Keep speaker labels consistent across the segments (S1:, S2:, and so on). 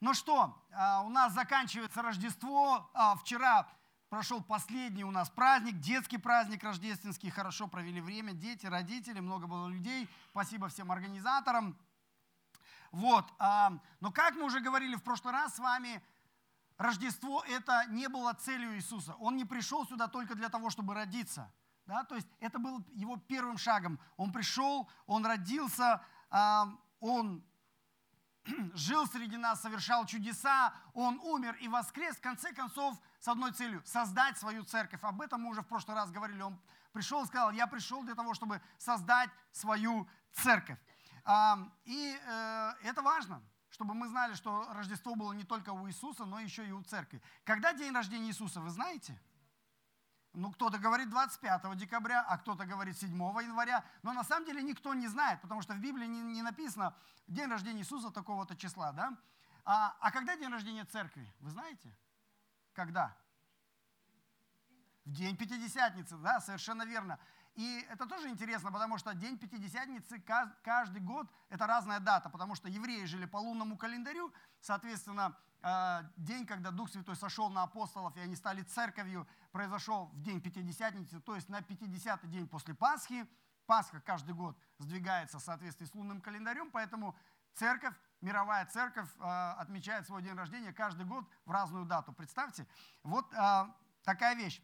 S1: Ну что, а, у нас заканчивается Рождество. А, вчера прошел последний у нас праздник, детский праздник рождественский. Хорошо провели время, дети, родители, много было людей. Спасибо всем организаторам. Вот. А, но как мы уже говорили в прошлый раз с вами, Рождество это не было целью Иисуса. Он не пришел сюда только для того, чтобы родиться. Да? То есть это был его первым шагом. Он пришел, он родился, он жил среди нас, совершал чудеса, Он умер и воскрес, в конце концов, с одной целью – создать свою церковь. Об этом мы уже в прошлый раз говорили. Он пришел и сказал, я пришел для того, чтобы создать свою церковь. И э, это важно, чтобы мы знали, что Рождество было не только у Иисуса, но еще и у церкви. Когда день рождения Иисуса, вы знаете? Ну, кто-то говорит 25 декабря, а кто-то говорит 7 января. Но на самом деле никто не знает, потому что в Библии не, не написано день рождения Иисуса такого-то числа. Да? А, а когда день рождения церкви? Вы знаете? Когда? В день Пятидесятницы, да, совершенно верно. И это тоже интересно, потому что день Пятидесятницы каждый год – это разная дата, потому что евреи жили по лунному календарю, соответственно, день, когда Дух Святой сошел на апостолов, и они стали церковью, произошел в день Пятидесятницы, то есть на 50-й день после Пасхи. Пасха каждый год сдвигается в соответствии с лунным календарем, поэтому церковь, мировая церковь э, отмечает свой день рождения каждый год в разную дату. Представьте, вот э, такая вещь.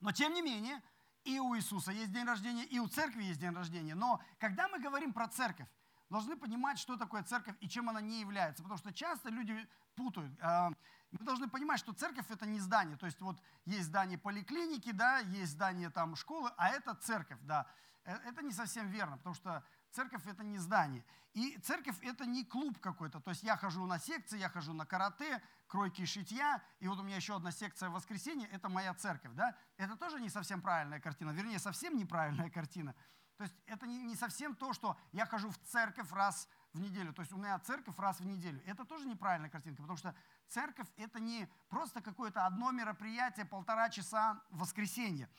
S1: Но тем не менее, и у Иисуса есть день рождения, и у церкви есть день рождения. Но когда мы говорим про церковь, должны понимать, что такое церковь и чем она не является. Потому что часто люди путают. А, мы должны понимать, что церковь это не здание. То есть вот есть здание поликлиники, да, есть здание там школы, а это церковь, да. Э, это не совсем верно, потому что церковь это не здание. И церковь это не клуб какой-то. То есть я хожу на секции, я хожу на карате, кройки и шитья, и вот у меня еще одна секция в воскресенье, это моя церковь, да. Это тоже не совсем правильная картина, вернее, совсем неправильная картина. То есть это не, совсем то, что я хожу в церковь раз в неделю. То есть у меня церковь раз в неделю. Это тоже неправильная картинка, потому что церковь это не просто какое-то одно мероприятие, полтора часа в воскресенье.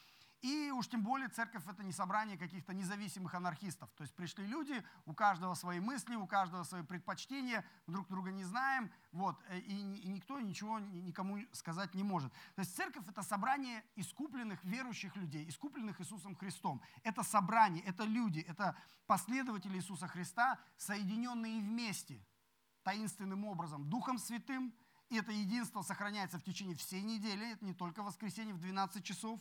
S1: И уж тем более церковь это не собрание каких-то независимых анархистов. То есть пришли люди, у каждого свои мысли, у каждого свои предпочтения, друг друга не знаем, вот, э, и, и никто ничего никому сказать не может. То есть церковь это собрание искупленных верующих людей, искупленных Иисусом Христом. Это собрание, это люди, это последователи Иисуса Христа, соединенные вместе таинственным образом, Духом Святым, и это единство сохраняется в течение всей недели, это не только воскресенье в 12 часов,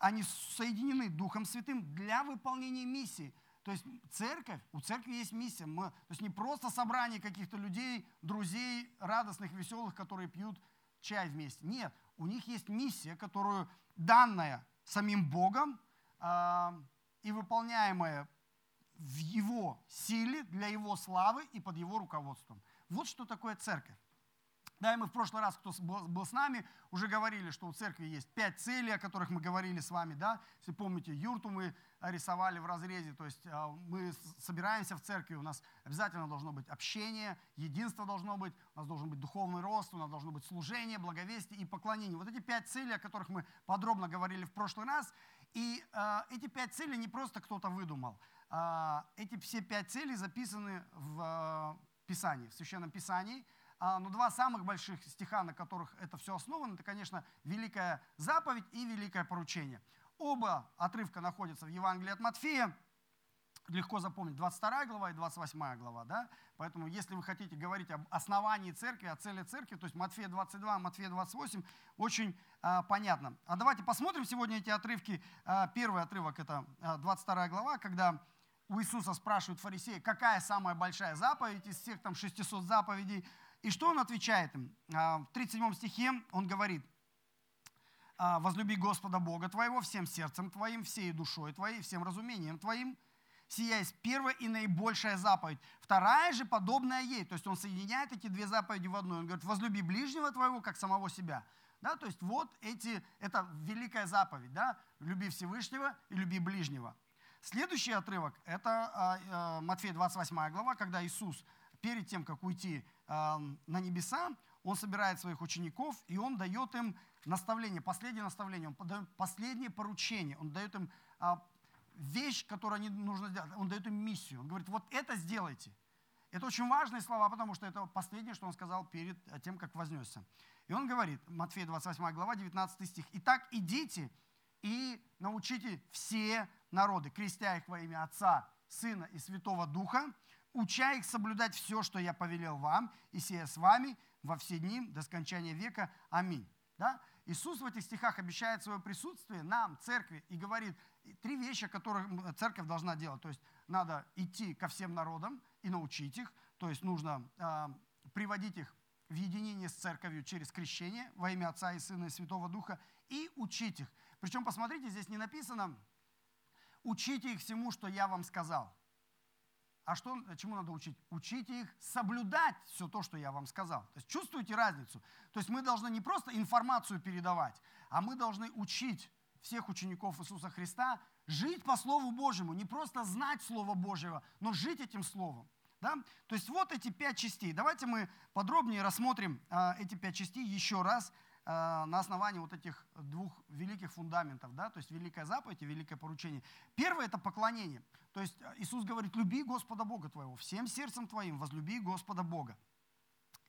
S1: они соединены Духом Святым для выполнения миссии. То есть церковь, у церкви есть миссия. Мы, то есть не просто собрание каких-то людей, друзей, радостных, веселых, которые пьют чай вместе. Нет, у них есть миссия, которую данная самим Богом э, и выполняемая в Его силе, для Его славы и под Его руководством. Вот что такое церковь. Да, и мы в прошлый раз, кто был с нами, уже говорили, что у церкви есть пять целей, о которых мы говорили с вами. Да? Если помните, юрту мы рисовали в разрезе, то есть а, мы собираемся в церкви, у нас обязательно должно быть общение, единство должно быть, у нас должен быть духовный рост, у нас должно быть служение, благовестие и поклонение. Вот эти пять целей, о которых мы подробно говорили в прошлый раз, и э, эти пять целей не просто кто-то выдумал. Э, эти все пять целей записаны в э, Писании, в Священном Писании – но два самых больших стиха, на которых это все основано, это, конечно, Великая заповедь и Великое поручение. Оба отрывка находятся в Евангелии от Матфея. Легко запомнить, 22 глава и 28 глава. Да? Поэтому, если вы хотите говорить об основании церкви, о цели церкви, то есть Матфея 22, Матфея 28, очень а, понятно. А давайте посмотрим сегодня эти отрывки. А, первый отрывок – это 22 а, глава, когда у Иисуса спрашивают фарисеи, какая самая большая заповедь из всех там 600 заповедей – и что он отвечает им? А, в 37 стихе он говорит, «А, возлюби Господа Бога твоего всем сердцем твоим, всей душой твоей, всем разумением твоим. Сия есть первая и наибольшая заповедь. Вторая же подобная ей. То есть он соединяет эти две заповеди в одну. Он говорит, возлюби ближнего твоего, как самого себя. Да, то есть вот эти, это великая заповедь. Да? Люби Всевышнего и люби ближнего. Следующий отрывок, это а, Матфея 28 глава, когда Иисус перед тем, как уйти на небеса, он собирает своих учеников, и он дает им наставление, последнее наставление, он дает последнее поручение, он дает им а, вещь, которую они нужно сделать, он дает им миссию. Он говорит, вот это сделайте. Это очень важные слова, потому что это последнее, что он сказал перед тем, как вознесся. И он говорит, Матфея 28 глава, 19 стих, «Итак, идите и научите все народы, крестя их во имя Отца, Сына и Святого Духа, уча их соблюдать все, что я повелел вам, и сея с вами во все дни до скончания века. Аминь». Да? Иисус в этих стихах обещает свое присутствие нам, церкви, и говорит три вещи, которые церковь должна делать. То есть надо идти ко всем народам и научить их, то есть нужно э, приводить их в единение с церковью через крещение во имя Отца и Сына и Святого Духа и учить их. Причем, посмотрите, здесь не написано «учите их всему, что я вам сказал». А что, чему надо учить? Учите их соблюдать все то, что я вам сказал. То есть чувствуете разницу? То есть мы должны не просто информацию передавать, а мы должны учить всех учеников Иисуса Христа жить по Слову Божьему, не просто знать Слово Божьего, но жить этим Словом. Да? То есть вот эти пять частей. Давайте мы подробнее рассмотрим а, эти пять частей еще раз на основании вот этих двух великих фундаментов, да, то есть великая заповедь и великое поручение. Первое – это поклонение. То есть э, Иисус говорит, люби Господа Бога твоего, всем сердцем твоим возлюби Господа Бога.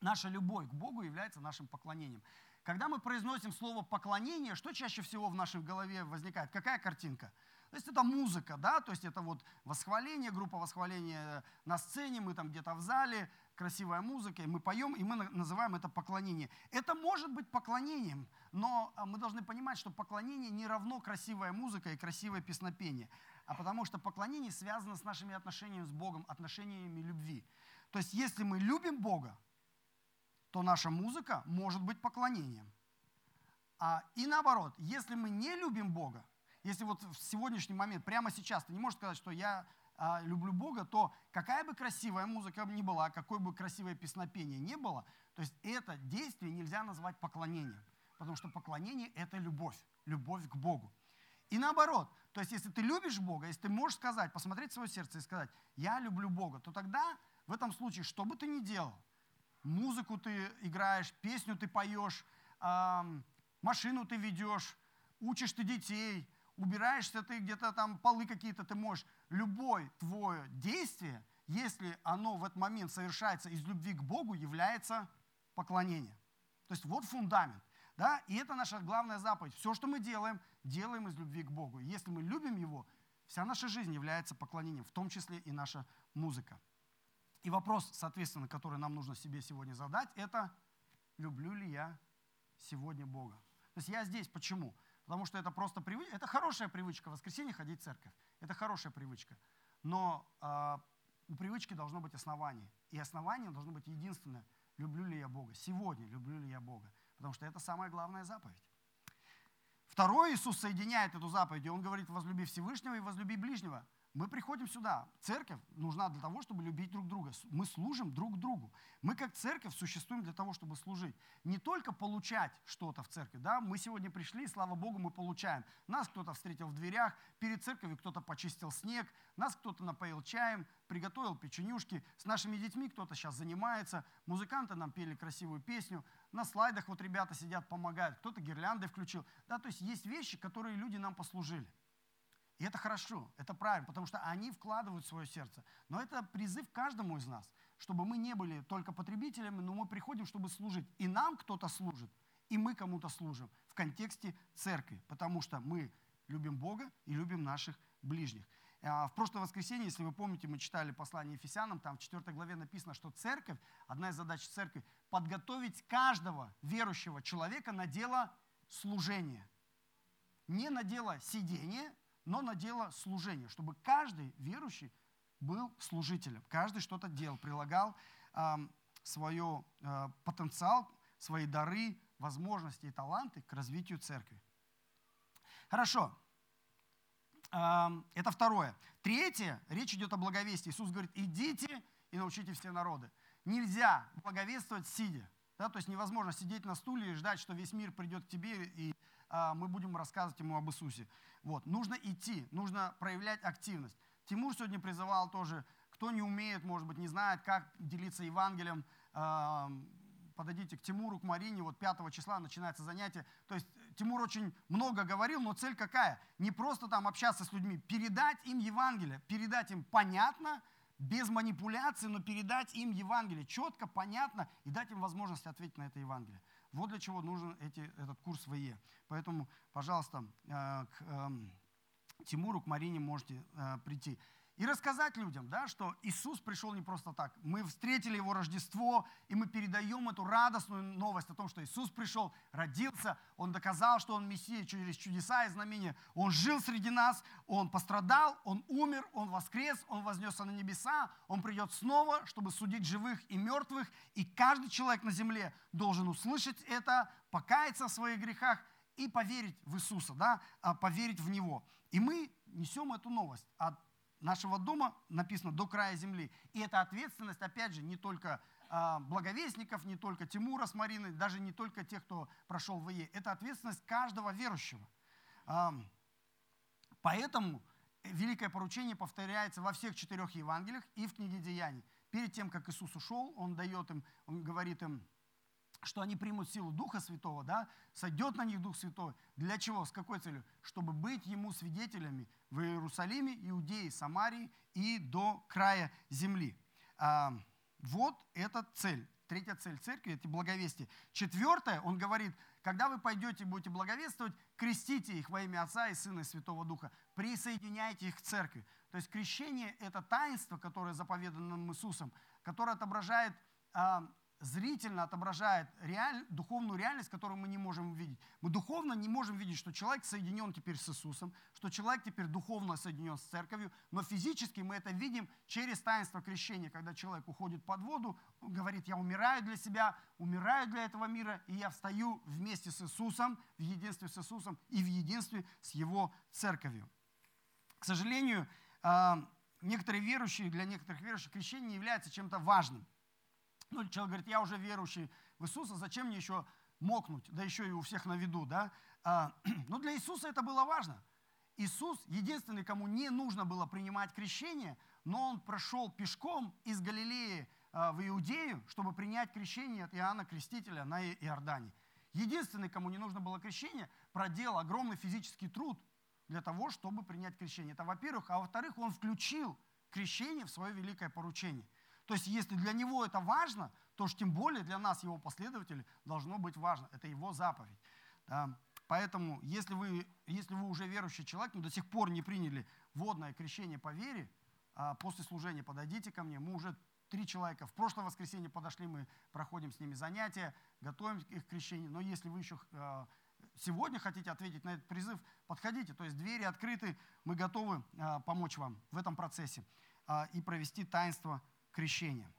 S1: Наша любовь к Богу является нашим поклонением. Когда мы произносим слово поклонение, что чаще всего в нашей голове возникает? Какая картинка? То есть это музыка, да, то есть это вот восхваление, группа восхваления на сцене, мы там где-то в зале, красивая музыка, и мы поем, и мы называем это поклонение. Это может быть поклонением, но а, мы должны понимать, что поклонение не равно красивая музыка и красивое песнопение а потому что поклонение связано с нашими отношениями с Богом, отношениями любви. То есть если мы любим Бога, то наша музыка может быть поклонением. А, и наоборот, если мы не любим Бога, если вот в сегодняшний момент, прямо сейчас, ты не можешь сказать, что я люблю Бога, то какая бы красивая музыка ни была, какое бы красивое песнопение ни было, то есть это действие нельзя назвать поклонением. Потому что поклонение – это любовь, любовь к Богу. И наоборот, то есть если ты любишь Бога, если ты можешь сказать, посмотреть в свое сердце и сказать, я люблю Бога, то тогда в этом случае, что бы ты ни делал, музыку ты играешь, песню ты поешь, машину ты ведешь, учишь ты детей, убираешься ты где-то там, полы какие-то ты можешь. Любое твое действие, если оно в этот момент совершается из любви к Богу, является поклонением. То есть вот фундамент. Да? И это наша главная заповедь. Все, что мы делаем, делаем из любви к Богу. Если мы любим Его, вся наша жизнь является поклонением, в том числе и наша музыка. И вопрос, соответственно, который нам нужно себе сегодня задать, это люблю ли я сегодня Бога? То есть я здесь почему? Потому что это просто привычка, это хорошая привычка в воскресенье ходить в церковь. Это хорошая привычка. Но э, у привычки должно быть основание. И основание должно быть единственное. Люблю ли я Бога? Сегодня люблю ли я Бога? Потому что это самая главная заповедь. Второй Иисус соединяет эту заповедь, и Он говорит, возлюби Всевышнего и возлюби ближнего. Мы приходим сюда. Церковь нужна для того, чтобы любить друг друга. Мы служим друг другу. Мы как церковь существуем для того, чтобы служить. Не только получать что-то в церкви. Да? Мы сегодня пришли, и слава Богу, мы получаем. Нас кто-то встретил в дверях, перед церковью кто-то почистил снег, нас кто-то напоил чаем, приготовил печенюшки. С нашими детьми кто-то сейчас занимается. Музыканты нам пели красивую песню. На слайдах вот ребята сидят, помогают. Кто-то гирлянды включил. Да, то есть есть вещи, которые люди нам послужили. И это хорошо, это правильно, потому что они вкладывают свое сердце. Но это призыв каждому из нас, чтобы мы не были только потребителями, но мы приходим, чтобы служить. И нам кто-то служит, и мы кому-то служим в контексте церкви, потому что мы любим Бога и любим наших ближних. А, в прошлое воскресенье, если вы помните, мы читали послание Ефесянам, там в 4 главе написано, что церковь, одна из задач церкви, подготовить каждого верующего человека на дело служения. Не на дело сидения, но на дело служения, чтобы каждый верующий был служителем, каждый что-то делал, прилагал э, свой э, потенциал, свои дары, возможности и таланты к развитию церкви. Хорошо. Это второе. Третье, речь идет о благовестии. Иисус говорит, идите и научите все народы. Нельзя благовествовать сидя. Да, то есть невозможно сидеть на стуле и ждать, что весь мир придет к тебе и а, мы будем рассказывать ему об Иисусе. Вот. Нужно идти, нужно проявлять активность. Тимур сегодня призывал тоже, кто не умеет, может быть, не знает, как делиться Евангелием, подойдите к Тимуру, к Марине, вот 5 числа начинается занятие. То есть Тимур очень много говорил, но цель какая? Не просто там общаться с людьми, передать им Евангелие, передать им понятно, без манипуляции, но передать им Евангелие четко, понятно и дать им возможность ответить на это Евангелие. Вот для чего нужен эти, этот курс ВЕ. Поэтому, пожалуйста, э, к эм, Тимуру, к Марине можете э, прийти и рассказать людям, да, что Иисус пришел не просто так. Мы встретили Его Рождество, и мы передаем эту радостную новость о том, что Иисус пришел, родился, Он доказал, что Он Мессия через чудеса и знамения. Он жил среди нас, Он пострадал, Он умер, Он воскрес, Он вознесся на небеса, Он придет снова, чтобы судить живых и мертвых. И каждый человек на земле должен услышать это, покаяться в своих грехах и поверить в Иисуса, да, а, поверить в Него. И мы несем эту новость от нашего дома написано до края земли. И эта ответственность, опять же, не только а, благовестников, не только Тимура с Мариной, даже не только тех, кто прошел в ИЕ. Это ответственность каждого верующего. Поэтому великое поручение повторяется во всех четырех Евангелиях и в книге Деяний. Перед тем, как Иисус ушел, Он дает им, Он говорит им, что они примут силу Духа Святого, да, сойдет на них Дух Святой. Для чего? С какой целью? Чтобы быть Ему свидетелями в Иерусалиме, Иудее, Самарии и до края земли. А, вот эта цель. Третья цель церкви – это благовестие. Четвертое, он говорит, когда вы пойдете и будете благовествовать, крестите их во имя Отца и Сына и Святого Духа, присоединяйте их к церкви. То есть крещение – это таинство, которое заповедано нам Иисусом, которое отображает а, зрительно отображает реаль, духовную реальность, которую мы не можем увидеть. Мы духовно не можем видеть, что человек соединен теперь с Иисусом, что человек теперь духовно соединен с церковью, но физически мы это видим через таинство крещения, когда человек уходит под воду, говорит, я умираю для себя, умираю для этого мира, и я встаю вместе с Иисусом, в единстве с Иисусом и в единстве с Его церковью. К сожалению, а, некоторые верующие, для некоторых верующих крещение не является чем-то важным. Ну, человек говорит, я уже верующий в Иисуса, зачем мне еще мокнуть, да еще и у всех на виду, да? А, но для Иисуса это было важно. Иисус единственный, кому не нужно было принимать крещение, но он прошел пешком из Галилеи а, в Иудею, чтобы принять крещение от Иоанна Крестителя на Иордане. Единственный, кому не нужно было крещение, проделал огромный физический труд для того, чтобы принять крещение. Это во-первых. А во-вторых, он включил крещение в свое великое поручение – то есть, если для него это важно, то уж тем более для нас, его последователей, должно быть важно. Это его заповедь. Да? Поэтому, если вы, если вы уже верующий человек, но до сих пор не приняли водное крещение по вере, а после служения подойдите ко мне. Мы уже три человека. В прошлое воскресенье подошли, мы проходим с ними занятия, готовим их к крещению. Но если вы еще а, сегодня хотите ответить на этот призыв, подходите. То есть двери открыты, мы готовы а, помочь вам в этом процессе а, и провести таинство крещения.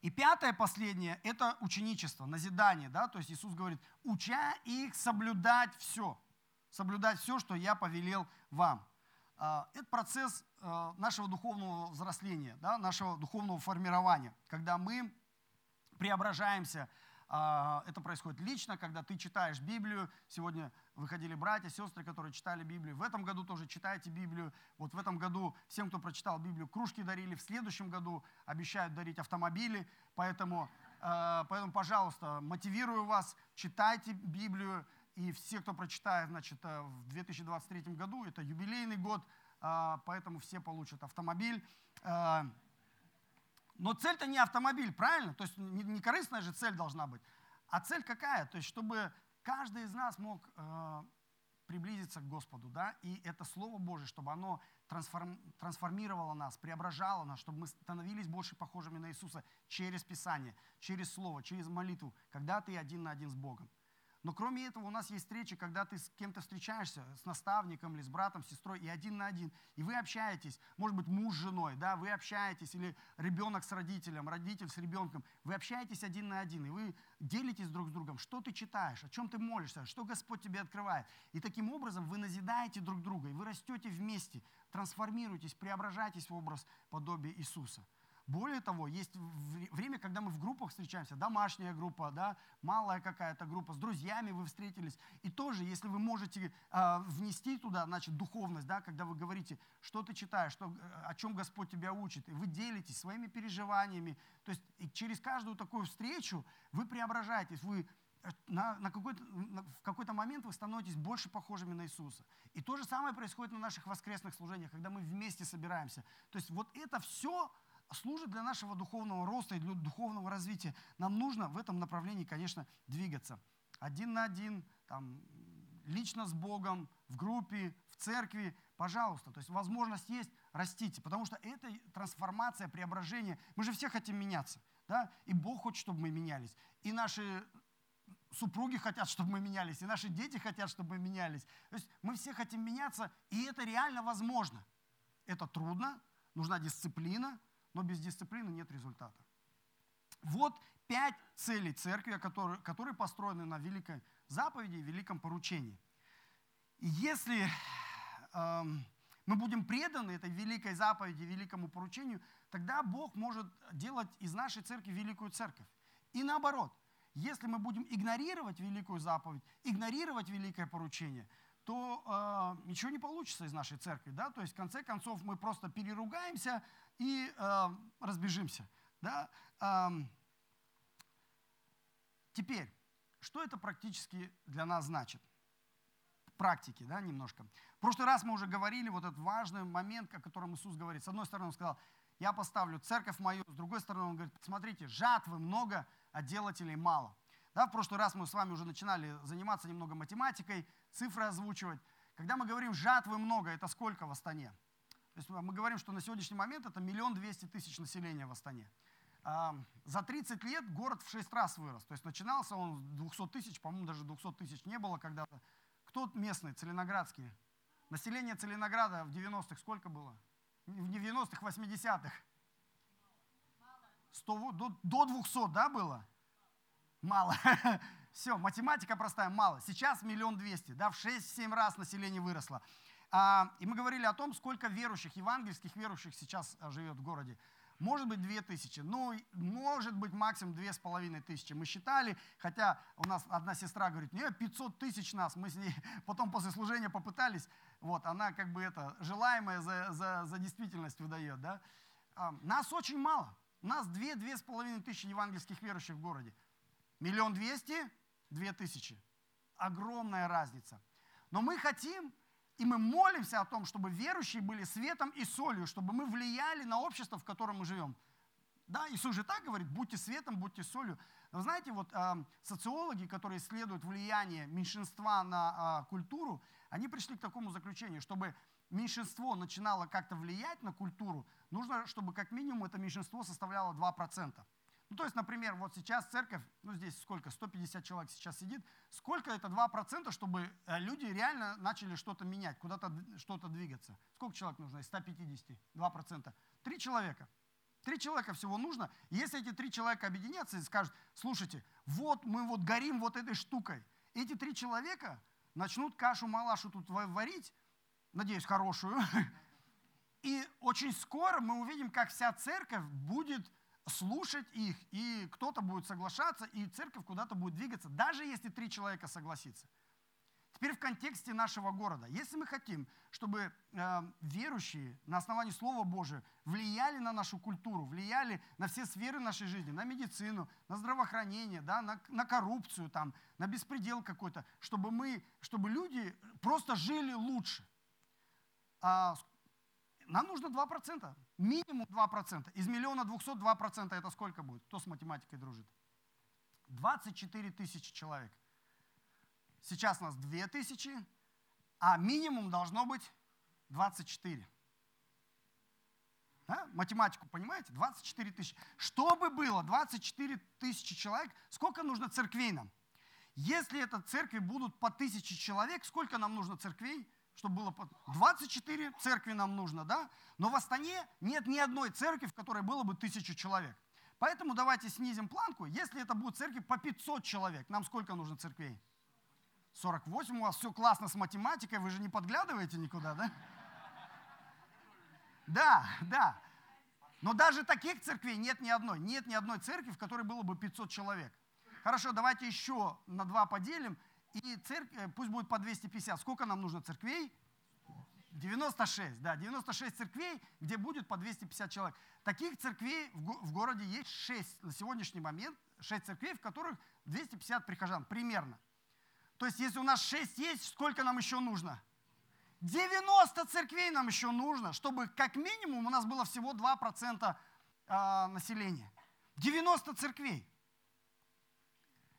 S1: И пятое, последнее, это ученичество, назидание. Да? То есть Иисус говорит, уча их соблюдать все. Соблюдать все, что я повелел вам. А, это процесс а, нашего духовного взросления, да? нашего духовного формирования, когда мы преображаемся это происходит лично, когда ты читаешь Библию. Сегодня выходили братья, сестры, которые читали Библию. В этом году тоже читайте Библию. Вот в этом году всем, кто прочитал Библию, кружки дарили. В следующем году обещают дарить автомобили. Поэтому, а, поэтому пожалуйста, мотивирую вас, читайте Библию. И все, кто прочитает значит, э, в 2023 году, это юбилейный год, а, поэтому все получат автомобиль. Но цель-то не автомобиль, правильно? То есть не корыстная же цель должна быть. А цель какая? То есть чтобы каждый из нас мог э, приблизиться к Господу, да, и это Слово Божье, чтобы оно трансформ, трансформировало нас, преображало нас, чтобы мы становились больше похожими на Иисуса через Писание, через Слово, через молитву, когда ты один на один с Богом. Но кроме этого у нас есть встречи, когда ты с кем-то встречаешься, с наставником или с братом, с сестрой, и один на один, и вы общаетесь, может быть, муж с женой, да, вы общаетесь, или ребенок с родителем, родитель с ребенком, вы общаетесь один на один, и вы делитесь друг с другом, что ты читаешь, о чем ты молишься, что Господь тебе открывает. И таким образом вы назидаете друг друга, и вы растете вместе, трансформируетесь, преображаетесь в образ подобия Иисуса. Более того, есть время, когда мы в группах встречаемся, домашняя группа, да, малая какая-то группа, с друзьями вы встретились. И тоже, если вы можете э, внести туда, значит, духовность, да, когда вы говорите, что ты читаешь, что, о чем Господь тебя учит, и вы делитесь своими переживаниями. То есть через каждую такую встречу вы преображаетесь, вы на, на какой-то, на, в какой-то момент вы становитесь больше похожими на Иисуса. И то же самое происходит на наших воскресных служениях, когда мы вместе собираемся. То есть вот это все служит для нашего духовного роста и для духовного развития. Нам нужно в этом направлении, конечно, двигаться. Один на один, там, лично с Богом, в группе, в церкви, пожалуйста. То есть возможность есть, растите. Потому что это трансформация, преображение. Мы же все хотим меняться. Да? И Бог хочет, чтобы мы менялись. И наши супруги хотят, чтобы мы менялись, и наши дети хотят, чтобы мы менялись. То есть мы все хотим меняться, и это реально возможно. Это трудно, нужна дисциплина, но без дисциплины нет результата. Вот пять целей церкви, которые, которые построены на великой заповеди и великом поручении. И если э, мы будем преданы этой великой заповеди, великому поручению, тогда Бог может делать из нашей церкви великую церковь. И наоборот, если мы будем игнорировать великую заповедь, игнорировать великое поручение, то э, ничего не получится из нашей церкви. Да? То есть, в конце концов, мы просто переругаемся и э, разбежимся. Да? Э, теперь, что это практически для нас значит? практики, да, немножко. В прошлый раз мы уже говорили вот этот важный момент, о котором Иисус говорит. С одной стороны, Он сказал, я поставлю церковь мою, с другой стороны, Он говорит, смотрите, жатвы много, а делателей мало. Да, в прошлый раз мы с вами уже начинали заниматься немного математикой, цифры озвучивать. Когда мы говорим жатвы много, это сколько в Астане? То есть мы говорим, что на сегодняшний момент это миллион двести тысяч населения в Астане. За 30 лет город в 6 раз вырос. То есть начинался он с 200 тысяч, по-моему, даже 200 тысяч не было когда-то. Кто местный, целиноградский? Население Целинограда в 90-х сколько было? В 90-х, 80-х? 100, до, до 200, да, было? Мало. Все, математика простая, мало. Сейчас миллион двести, да, в 6-7 раз население выросло. А, и мы говорили о том, сколько верующих, евангельских верующих сейчас а, живет в городе. Может быть, две тысячи, ну, может быть, максимум две с половиной тысячи. Мы считали, хотя у нас одна сестра говорит, нет, 500 тысяч нас. Мы с ней потом после служения попытались, вот, она как бы это, желаемое за, за, за действительность выдает, да. А, нас очень мало. Нас две, две с половиной тысячи евангельских верующих в городе. Миллион двести, две тысячи. Огромная разница. Но мы хотим, и мы молимся о том, чтобы верующие были светом и солью, чтобы мы влияли на общество, в котором мы живем. Да, Иисус же так говорит, будьте светом, будьте солью. Вы знаете, вот э, социологи, которые исследуют влияние меньшинства на э, культуру, они пришли к такому заключению, чтобы меньшинство начинало как-то влиять на культуру, нужно, чтобы как минимум это меньшинство составляло 2%. Ну, то есть, например, вот сейчас церковь, ну, здесь сколько, 150 человек сейчас сидит, сколько это 2%, чтобы э, люди реально начали что-то менять, куда-то что-то двигаться? Сколько человек нужно из 150? 2%. Три человека. Три человека всего нужно. Если эти три человека объединятся и скажут, слушайте, вот мы вот горим вот этой штукой. Эти три человека начнут кашу-малашу тут варить, надеюсь, хорошую. И очень скоро мы увидим, как вся церковь будет слушать их, и кто-то будет соглашаться, и церковь куда-то будет двигаться, даже если три человека согласится. Теперь в контексте нашего города. Если мы хотим, чтобы э, верующие на основании Слова Божия влияли на нашу культуру, влияли на все сферы нашей жизни, на медицину, на здравоохранение, да, на, на коррупцию, там, на беспредел какой-то, чтобы, мы, чтобы люди просто жили лучше. А, нам нужно 2%, минимум 2%. Из миллиона двухсот 2% это сколько будет? Кто с математикой дружит? 24 тысячи человек. Сейчас у нас 2 тысячи, а минимум должно быть 24. Да? Математику понимаете? 24 тысячи. Чтобы было 24 тысячи человек, сколько нужно церквей нам? Если это церкви будут по тысяче человек, сколько нам нужно церквей? Чтобы было 24 церкви нам нужно, да? Но в Астане нет ни одной церкви, в которой было бы тысячу человек. Поэтому давайте снизим планку. Если это будут церкви по 500 человек, нам сколько нужно церквей? 48, у вас все классно с математикой, вы же не подглядываете никуда, да? Да, да. Но даже таких церквей нет ни одной. Нет ни одной церкви, в которой было бы 500 человек. Хорошо, давайте еще на два поделим и церковь, э, пусть будет по 250. Сколько нам нужно церквей? 96, да, 96 церквей, где будет по 250 человек. Таких церквей в городе есть 6 на сегодняшний момент, 6 церквей, в которых 250 прихожан, примерно. То есть, если у нас 6 есть, сколько нам еще нужно? 90 церквей нам еще нужно, чтобы как минимум у нас было всего 2% а, населения. 90 церквей.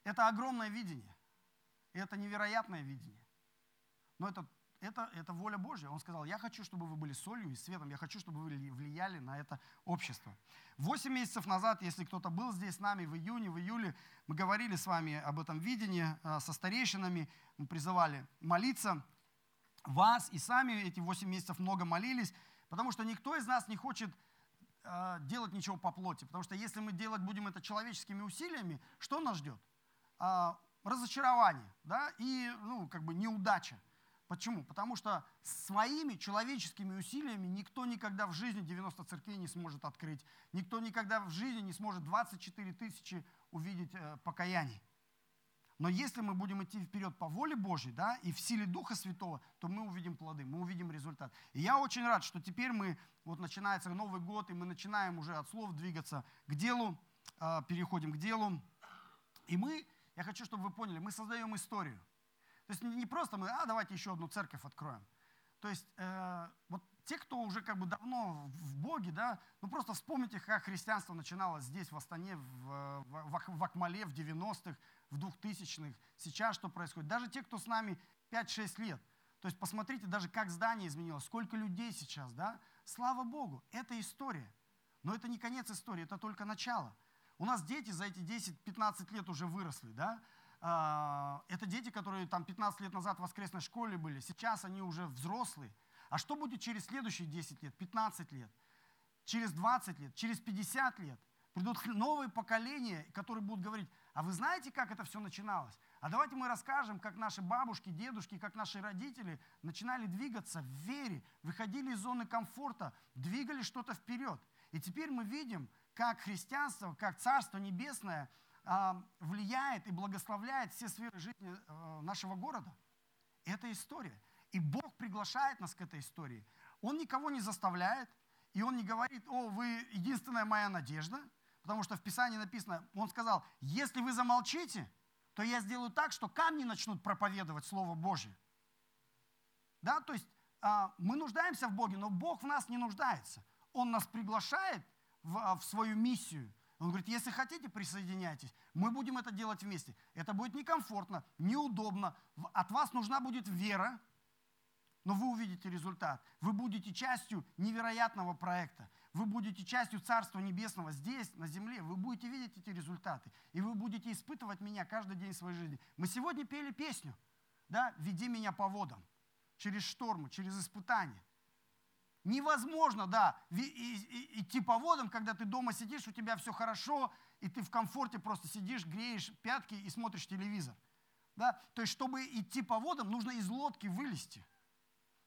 S1: Это огромное видение. И это невероятное видение. Но это, это, это воля Божья. Он сказал, я хочу, чтобы вы были солью и светом. Я хочу, чтобы вы влияли на это общество. Восемь месяцев назад, если кто-то был здесь с нами в июне, в июле, мы говорили с вами об этом видении а, со старейшинами. Мы призывали молиться вас и сами эти 8 месяцев много молились, потому что никто из нас не хочет э, делать ничего по плоти. Потому что если мы делать будем это человеческими усилиями, что нас ждет? Э, разочарование да? и ну, как бы неудача. Почему? Потому что своими человеческими усилиями никто никогда в жизни 90 церквей не сможет открыть. Никто никогда в жизни не сможет 24 тысячи увидеть э, покаяний. Но если мы будем идти вперед по воле Божьей, да, и в силе Духа Святого, то мы увидим плоды, мы увидим результат. И я очень рад, что теперь мы, вот начинается Новый год, и мы начинаем уже от слов двигаться к делу, а, переходим к делу. И мы, я хочу, чтобы вы поняли, мы создаем историю. То есть не просто мы, а давайте еще одну церковь откроем. То есть э, вот те, кто уже как бы давно в Боге, да, ну просто вспомните, как христианство начиналось здесь, в Астане, в, в, в Акмале в 90-х, в 2000-х, сейчас что происходит. Даже те, кто с нами 5-6 лет. То есть посмотрите даже, как здание изменилось, сколько людей сейчас, да. Слава Богу, это история. Но это не конец истории, это только начало. У нас дети за эти 10-15 лет уже выросли, да. А, это дети, которые там 15 лет назад в воскресной школе были, сейчас они уже взрослые. А что будет через следующие 10 лет, 15 лет, через 20 лет, через 50 лет? Придут новые поколения, которые будут говорить, а вы знаете, как это все начиналось? А давайте мы расскажем, как наши бабушки, дедушки, как наши родители начинали двигаться в вере, выходили из зоны комфорта, двигали что-то вперед. И теперь мы видим, как христианство, как Царство Небесное а, влияет и благословляет все сферы жизни а, нашего города. Это история. И Бог приглашает нас к этой истории. Он никого не заставляет, и Он не говорит, о, вы единственная моя надежда – Потому что в Писании написано, он сказал, если вы замолчите, то я сделаю так, что камни начнут проповедовать Слово Божье. Да, то есть а, мы нуждаемся в Боге, но Бог в нас не нуждается. Он нас приглашает в, а, в свою миссию. Он говорит, если хотите, присоединяйтесь. Мы будем это делать вместе. Это будет некомфортно, неудобно. От вас нужна будет вера, но вы увидите результат. Вы будете частью невероятного проекта. Вы будете частью Царства Небесного здесь, на земле. Вы будете видеть эти результаты. И вы будете испытывать меня каждый день своей жизни. Мы сегодня пели песню. Да? «Веди меня по водам». Через штормы, через испытания. Невозможно, да, идти по водам, когда ты дома сидишь, у тебя все хорошо, и ты в комфорте просто сидишь, греешь пятки и смотришь телевизор. Да? То есть, чтобы идти по водам, нужно из лодки вылезти.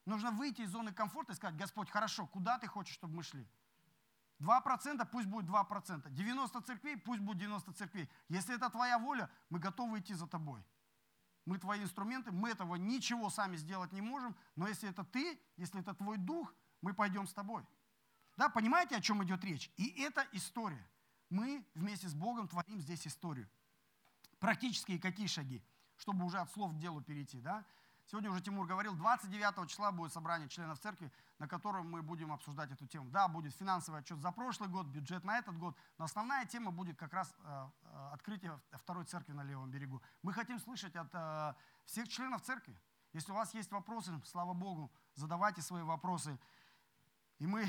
S1: Нужно выйти из зоны комфорта и сказать, Господь, хорошо, куда ты хочешь, чтобы мы шли? 2% пусть будет 2%. 90 церквей, пусть будет 90 церквей. Если это твоя воля, мы готовы идти за тобой. Мы твои инструменты, мы этого ничего сами сделать не можем, но если это ты, если это твой дух, мы пойдем с тобой. Да, понимаете, о чем идет речь? И это история. Мы вместе с Богом творим здесь историю. Практические какие шаги, чтобы уже от слов к делу перейти. Да? Сегодня уже Тимур говорил, 29 числа будет собрание членов церкви, на котором мы будем обсуждать эту тему. Да, будет финансовый отчет за прошлый год, бюджет на этот год, но основная тема будет как раз э, э, открытие второй церкви на левом берегу. Мы хотим слышать от э, всех членов церкви. Если у вас есть вопросы, слава Богу, задавайте свои вопросы. И мы,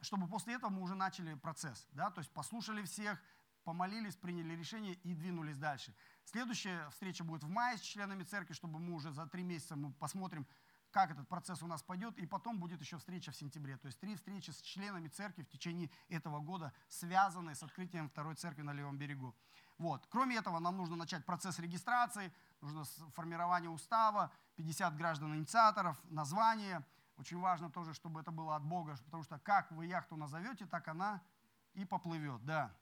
S1: чтобы после этого мы уже начали процесс, да, то есть послушали всех, помолились, приняли решение и двинулись дальше. Следующая встреча будет в мае с членами церкви, чтобы мы уже за три месяца мы посмотрим, как этот процесс у нас пойдет, и потом будет еще встреча в сентябре. То есть три встречи с членами церкви в течение этого года, связанные с открытием второй церкви на левом берегу. Вот. Кроме этого, нам нужно начать процесс регистрации, нужно формирование устава, 50 граждан-инициаторов, название. Очень важно тоже, чтобы это было от Бога, потому что как вы яхту назовете, так она и поплывет. Да.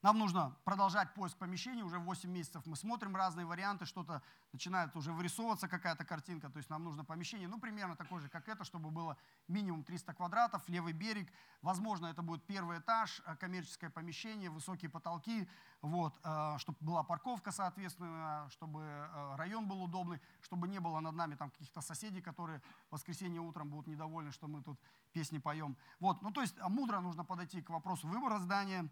S1: А, нам нужно продолжать поиск помещений. Уже 8 месяцев мы смотрим разные варианты, что-то начинает уже вырисовываться какая-то картинка. То есть нам нужно помещение, ну, примерно такое же, как это, чтобы было минимум 300 квадратов, левый берег. Возможно, это будет первый этаж, э, коммерческое помещение, высокие потолки, вот, э, чтобы была парковка, соответственно, чтобы э, район был удобный, чтобы не было над нами там каких-то соседей, которые в воскресенье утром будут недовольны, что мы тут песни поем. Вот, ну, то есть мудро нужно подойти к вопросу выбора здания.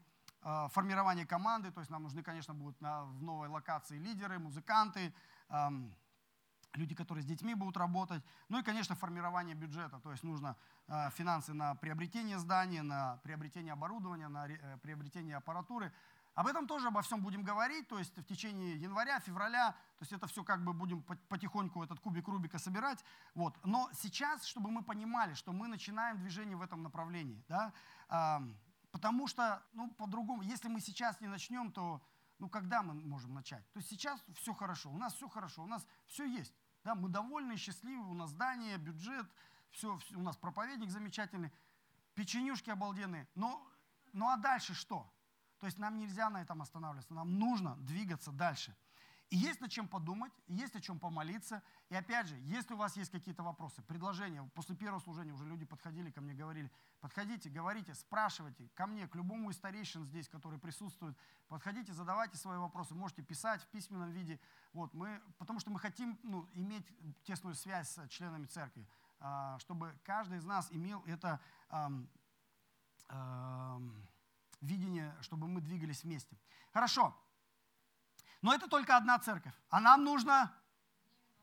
S1: Э, формирование команды, то есть нам нужны, конечно, будут на, в новой локации лидеры, музыканты, эм, люди, которые с детьми будут работать. Ну и, конечно, формирование бюджета, то есть нужно э, финансы на приобретение здания, на приобретение оборудования, на э, приобретение аппаратуры. Об этом тоже обо всем будем говорить, то есть в течение января, февраля, то есть это все как бы будем потихоньку этот кубик Рубика собирать. Вот. Но сейчас, чтобы мы понимали, что мы начинаем движение в этом направлении, да, Потому что, ну, по-другому, если мы сейчас не начнем, то, ну, когда мы можем начать? То есть сейчас все хорошо, у нас все хорошо, у нас все есть. Да, мы довольны, счастливы, у нас здание, бюджет, все, все у нас проповедник замечательный, печенюшки обалденные. Но, ну а дальше что? То есть нам нельзя на этом останавливаться, нам нужно двигаться дальше. И есть над чем подумать, есть о чем помолиться. И опять же, если у вас есть какие-то вопросы, предложения, после первого служения уже люди подходили ко мне, говорили, подходите, говорите, спрашивайте ко мне, к любому из старейшин здесь, которые присутствуют, подходите, задавайте свои вопросы, можете писать в письменном виде. Вот, мы, потому что мы хотим ну, иметь тесную связь с членами церкви, а, чтобы каждый из нас имел это видение, чтобы мы двигались вместе. Хорошо. Но это только одна церковь. А нам нужно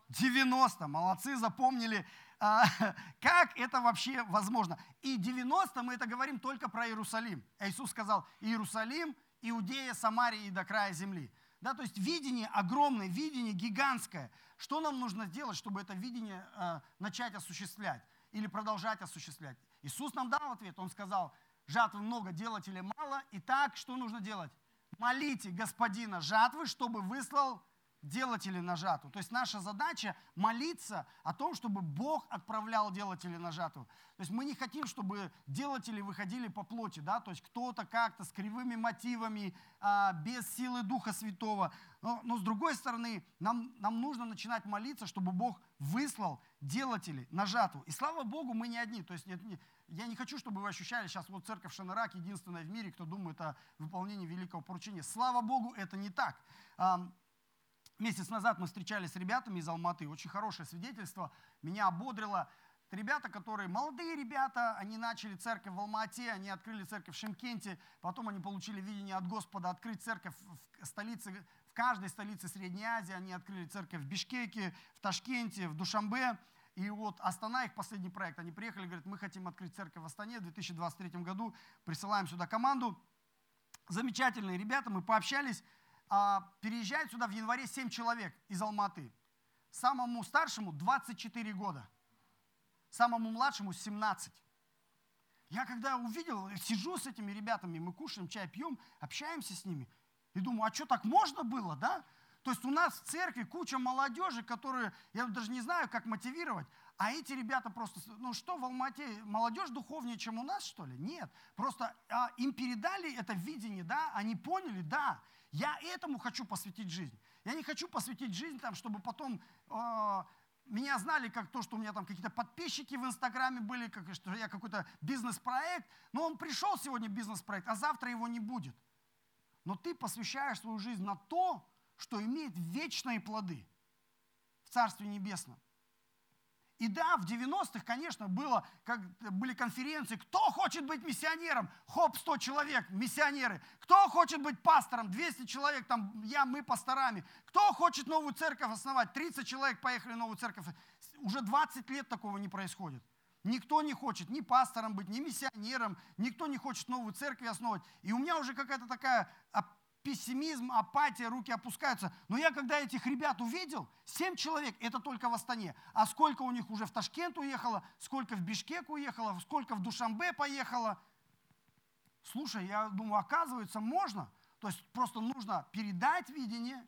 S1: 90. Молодцы, запомнили. А, как это вообще возможно? И 90 мы это говорим только про Иерусалим. Иисус сказал, Иерусалим, Иудея, Самария и до края земли. Да, то есть видение огромное, видение гигантское. Что нам нужно сделать, чтобы это видение э, начать осуществлять или продолжать осуществлять? Иисус нам дал ответ. Он сказал, жатвы много, делателей мало. И так, что нужно делать? Молите господина жатвы, чтобы выслал делателей на жатву. То есть наша задача молиться о том, чтобы Бог отправлял делателей на жатву. То есть мы не хотим, чтобы делатели выходили по плоти, да, то есть кто-то как-то с кривыми мотивами, а, без силы Духа Святого. Но, но с другой стороны, нам, нам нужно начинать молиться, чтобы Бог выслал делателей на жатву. И слава Богу, мы не одни. То есть я не хочу, чтобы вы ощущали сейчас, вот церковь Шанарак единственная в мире, кто думает о выполнении великого поручения. Слава Богу, это не так. Месяц назад мы встречались с ребятами из Алматы, очень хорошее свидетельство, меня ободрило. Это ребята, которые, молодые ребята, они начали церковь в Алмате, они открыли церковь в Шимкенте, потом они получили видение от Господа открыть церковь в столице, в каждой столице Средней Азии, они открыли церковь в Бишкеке, в Ташкенте, в Душамбе. И вот Астана, их последний проект, они приехали, говорят, мы хотим открыть церковь в Астане в 2023 году, присылаем сюда команду. Замечательные ребята, мы пообщались. А, переезжает сюда в январе 7 человек из Алматы. Самому старшему 24 года, самому младшему 17. Я когда увидел, сижу с этими ребятами, мы кушаем, чай пьем, общаемся с ними, и думаю, а что так можно было, да? То есть у нас в церкви куча молодежи, которые, я даже не знаю, как мотивировать, а эти ребята просто, ну что в Алмате, молодежь духовнее, чем у нас, что ли? Нет. Просто а, им передали это видение, да, они поняли, да, я этому хочу посвятить жизнь. Я не хочу посвятить жизнь, там, чтобы потом э, меня знали как то, что у меня там какие-то подписчики в Инстаграме были, как, что я какой-то бизнес-проект. Но он пришел сегодня бизнес-проект, а завтра его не будет. Но ты посвящаешь свою жизнь на то, что имеет вечные плоды в Царстве Небесном. И да, в 90-х, конечно, было, как, были конференции, кто хочет быть миссионером? Хоп, 100 человек, миссионеры. Кто хочет быть пастором? 200 человек, там я, мы пасторами. Кто хочет новую церковь основать? 30 человек поехали в новую церковь. Уже 20 лет такого не происходит. Никто не хочет ни пастором быть, ни миссионером, никто не хочет новую церковь основать. И у меня уже какая-то такая пессимизм, апатия, руки опускаются. Но я когда этих ребят увидел, семь человек, это только в Астане. А сколько у них уже в Ташкент уехало, сколько в Бишкек уехало, сколько в Душамбе поехало. Слушай, я думаю, оказывается, можно. То есть просто нужно передать видение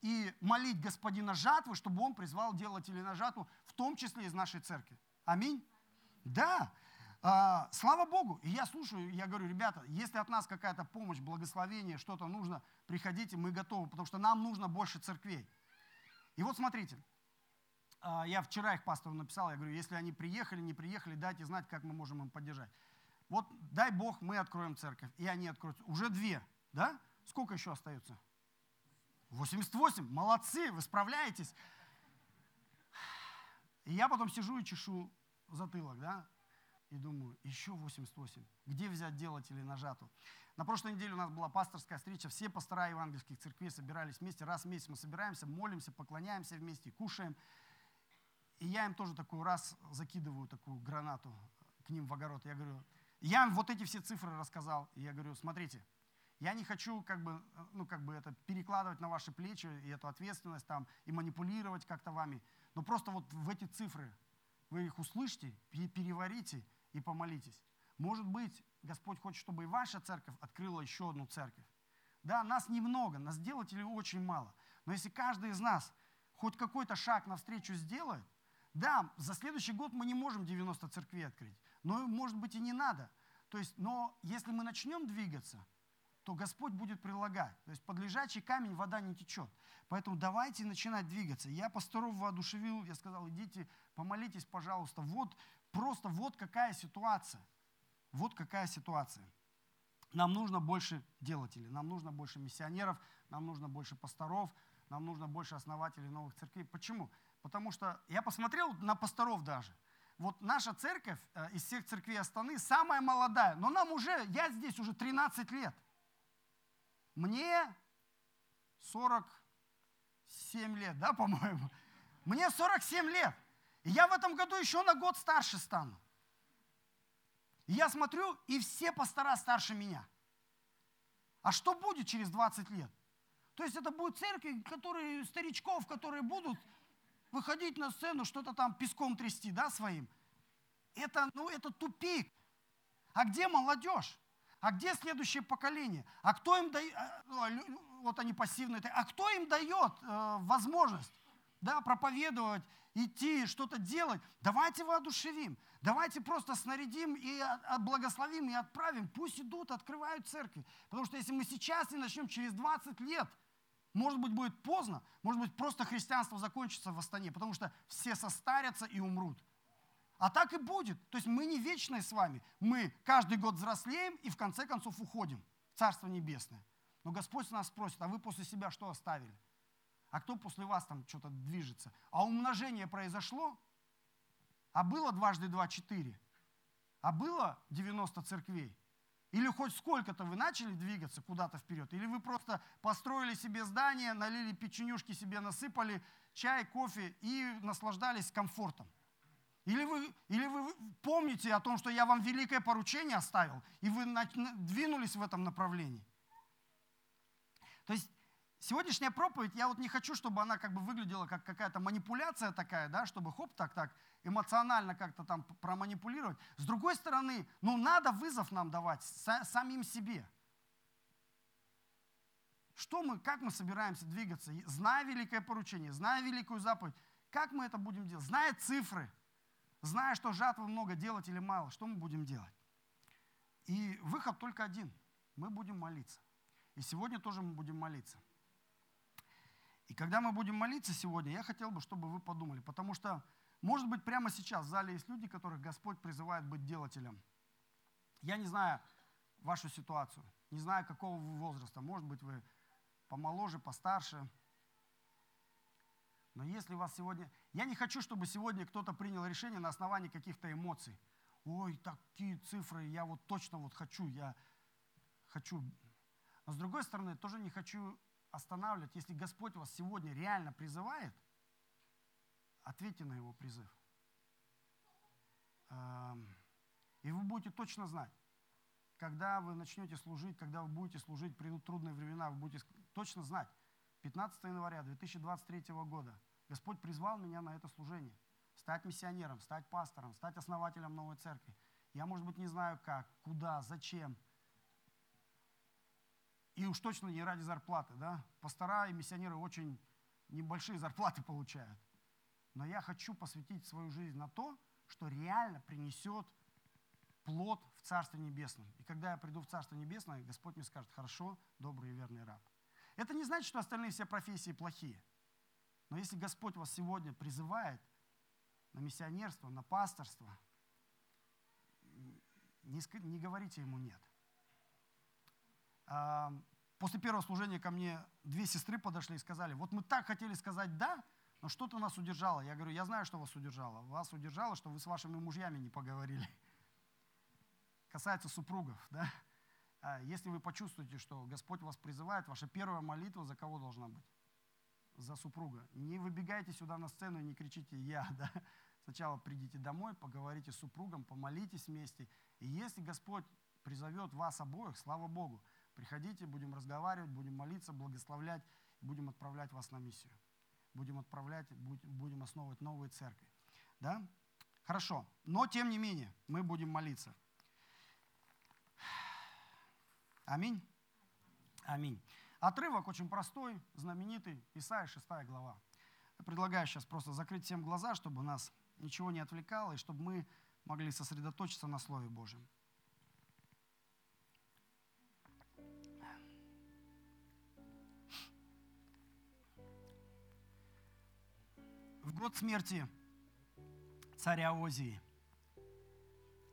S1: и молить господина жатвы, чтобы он призвал делателей на жатву, в том числе из нашей церкви. Аминь? Да. А, слава Богу. И я слушаю, я говорю, ребята, если от нас какая-то помощь, благословение, что-то нужно, приходите, мы готовы, потому что нам нужно больше церквей. И вот смотрите, а, я вчера их пастору написал, я говорю, если они приехали, не приехали, дайте знать, как мы можем им поддержать. Вот дай Бог, мы откроем церковь, и они откроют. Уже две, да? Сколько еще остается? 88. Молодцы, вы справляетесь. И я потом сижу и чешу затылок, да, и думаю, еще 88. Где взять делателей на жату? На прошлой неделе у нас была пасторская встреча, все пастора евангельских церквей собирались вместе, раз в месяц мы собираемся, молимся, поклоняемся вместе, кушаем. И я им тоже такую раз закидываю такую гранату к ним в огород. Я говорю, я им вот эти все цифры рассказал. И я говорю, смотрите, я не хочу как бы, ну, как бы это перекладывать на ваши плечи и эту ответственность там, и манипулировать как-то вами. Но просто вот в эти цифры вы их услышите, переварите и помолитесь. Может быть, Господь хочет, чтобы и ваша церковь открыла еще одну церковь. Да, нас немного, нас делателей очень мало. Но если каждый из нас хоть какой-то шаг навстречу сделает, да, за следующий год мы не можем 90 церквей открыть, но, может быть, и не надо. То есть, но если мы начнем двигаться, то Господь будет прилагать. То есть под лежачий камень вода не течет. Поэтому давайте начинать двигаться. Я пасторов воодушевил, я сказал, идите, помолитесь, пожалуйста. Вот просто вот какая ситуация. Вот какая ситуация. Нам нужно больше делателей, нам нужно больше миссионеров, нам нужно больше пасторов, нам нужно больше основателей новых церквей. Почему? Потому что я посмотрел на пасторов даже. Вот наша церковь э, из всех церквей Астаны самая молодая, но нам уже, я здесь уже 13 лет – мне 47 лет, да, по-моему? Мне 47 лет. Я в этом году еще на год старше стану. Я смотрю, и все пастора старше меня. А что будет через 20 лет? То есть это будет церкви, которые, старичков, которые будут выходить на сцену, что-то там песком трясти, да, своим. Это, ну, это тупик. А где молодежь? А где следующее поколение? А кто им дает, а, ну, вот они пассивные, а кто им дает э, возможность да, проповедовать, идти, что-то делать? Давайте воодушевим, давайте просто снарядим и благословим и отправим. Пусть идут, открывают церкви. Потому что если мы сейчас не начнем, через 20 лет, может быть, будет поздно, может быть, просто христианство закончится в Астане, потому что все состарятся и умрут. А так и будет. То есть мы не вечные с вами. Мы каждый год взрослеем и в конце концов уходим в Царство Небесное. Но Господь нас спросит, а вы после себя что оставили? А кто после вас там что-то движется? А умножение произошло? А было дважды два четыре? А было 90 церквей? Или хоть сколько-то вы начали двигаться куда-то вперед? Или вы просто построили себе здание, налили печенюшки себе, насыпали чай, кофе и наслаждались комфортом? Или вы, или вы помните о том, что я вам великое поручение оставил, и вы двинулись в этом направлении. То есть сегодняшняя проповедь, я вот не хочу, чтобы она как бы выглядела как какая-то манипуляция такая, да, чтобы хоп, так, так, эмоционально как-то там проманипулировать. С другой стороны, ну надо вызов нам давать самим себе. Что мы, как мы собираемся двигаться, зная великое поручение, зная великую заповедь, как мы это будем делать, зная цифры – зная, что жатвы много, делать или мало, что мы будем делать? И выход только один. Мы будем молиться. И сегодня тоже мы будем молиться. И когда мы будем молиться сегодня, я хотел бы, чтобы вы подумали, потому что, может быть, прямо сейчас в зале есть люди, которых Господь призывает быть делателем. Я не знаю вашу ситуацию, не знаю, какого вы возраста. Может быть, вы помоложе, постарше – но если вас сегодня... Я не хочу, чтобы сегодня кто-то принял решение на основании каких-то эмоций. Ой, такие цифры, я вот точно вот хочу, я хочу. Но с другой стороны, тоже не хочу останавливать. Если Господь вас сегодня реально призывает, ответьте на его призыв. Эм, и вы будете точно знать, когда вы начнете служить, когда вы будете служить, придут трудные времена, вы будете точно знать, 15 января 2023 года Господь призвал меня на это служение. Стать миссионером, стать пастором, стать основателем новой церкви. Я, может быть, не знаю как, куда, зачем. И уж точно не ради зарплаты. Да? Пастора и миссионеры очень небольшие зарплаты получают. Но я хочу посвятить свою жизнь на то, что реально принесет плод в Царстве Небесном. И когда я приду в Царство Небесное, Господь мне скажет, хорошо, добрый и верный раб. Это не значит, что остальные все профессии плохие. Но если Господь вас сегодня призывает на миссионерство, на пасторство, не говорите ему нет. После первого служения ко мне две сестры подошли и сказали, вот мы так хотели сказать «да», но что-то нас удержало. Я говорю, я знаю, что вас удержало. Вас удержало, что вы с вашими мужьями не поговорили. Касается супругов, да? А если вы почувствуете, что Господь вас призывает, ваша первая молитва за кого должна быть? За супруга. Не выбегайте сюда на сцену и не кричите «я», да? Сначала придите домой, поговорите с супругом, помолитесь вместе. И если Господь призовет вас обоих, слава Богу, приходите, будем разговаривать, будем молиться, благословлять, будем отправлять вас на миссию будем отправлять, будем основывать новые церкви. Да? Хорошо. Но, тем не менее, мы будем молиться. Аминь. Аминь. Отрывок очень простой, знаменитый, Исайя 6 глава. Предлагаю сейчас просто закрыть всем глаза, чтобы нас ничего не отвлекало, и чтобы мы могли сосредоточиться на Слове Божьем. В год смерти царя Озии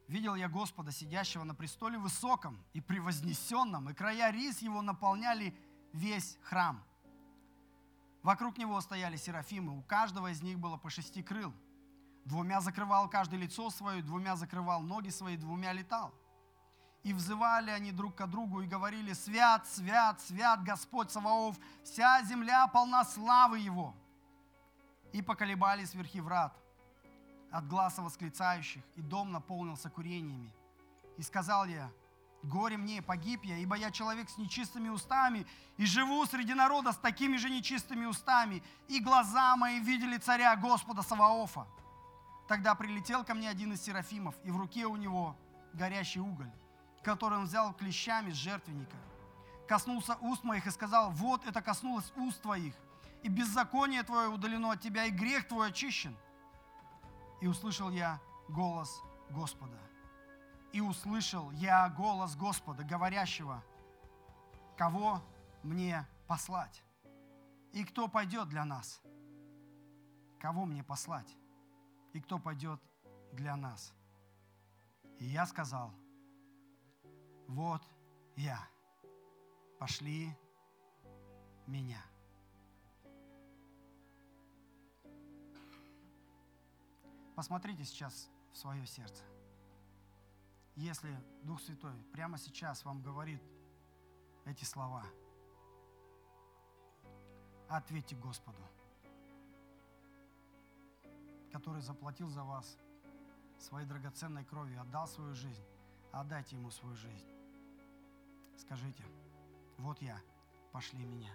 S1: видел я Господа, сидящего на престоле высоком и превознесенном, и края рис его наполняли весь храм. Вокруг него стояли серафимы, у каждого из них было по шести крыл. Двумя закрывал каждое лицо свое, двумя закрывал ноги свои, двумя летал. И взывали они друг к другу и говорили, «Свят, свят, свят Господь Саваоф, вся земля полна славы Его». И поколебались верхи врат от глаза восклицающих, и дом наполнился курениями. И сказал я, горе мне, погиб я, ибо я человек с нечистыми устами, и живу среди народа с такими же нечистыми устами, и глаза мои видели царя Господа Саваофа. Тогда прилетел ко мне один из серафимов, и в руке у него горящий уголь, который он взял клещами с жертвенника. Коснулся уст моих и сказал, вот это коснулось уст твоих, и беззаконие твое удалено от тебя, и грех твой очищен. И услышал я голос Господа. И услышал я голос Господа, говорящего, кого мне послать? И кто пойдет для нас? Кого мне послать? И кто пойдет для нас? И я сказал, вот я, пошли меня. Посмотрите сейчас в свое сердце. Если Дух Святой прямо сейчас вам говорит эти слова, ответьте Господу, который заплатил за вас своей драгоценной кровью, отдал свою жизнь, отдайте Ему свою жизнь. Скажите, вот я, пошли меня.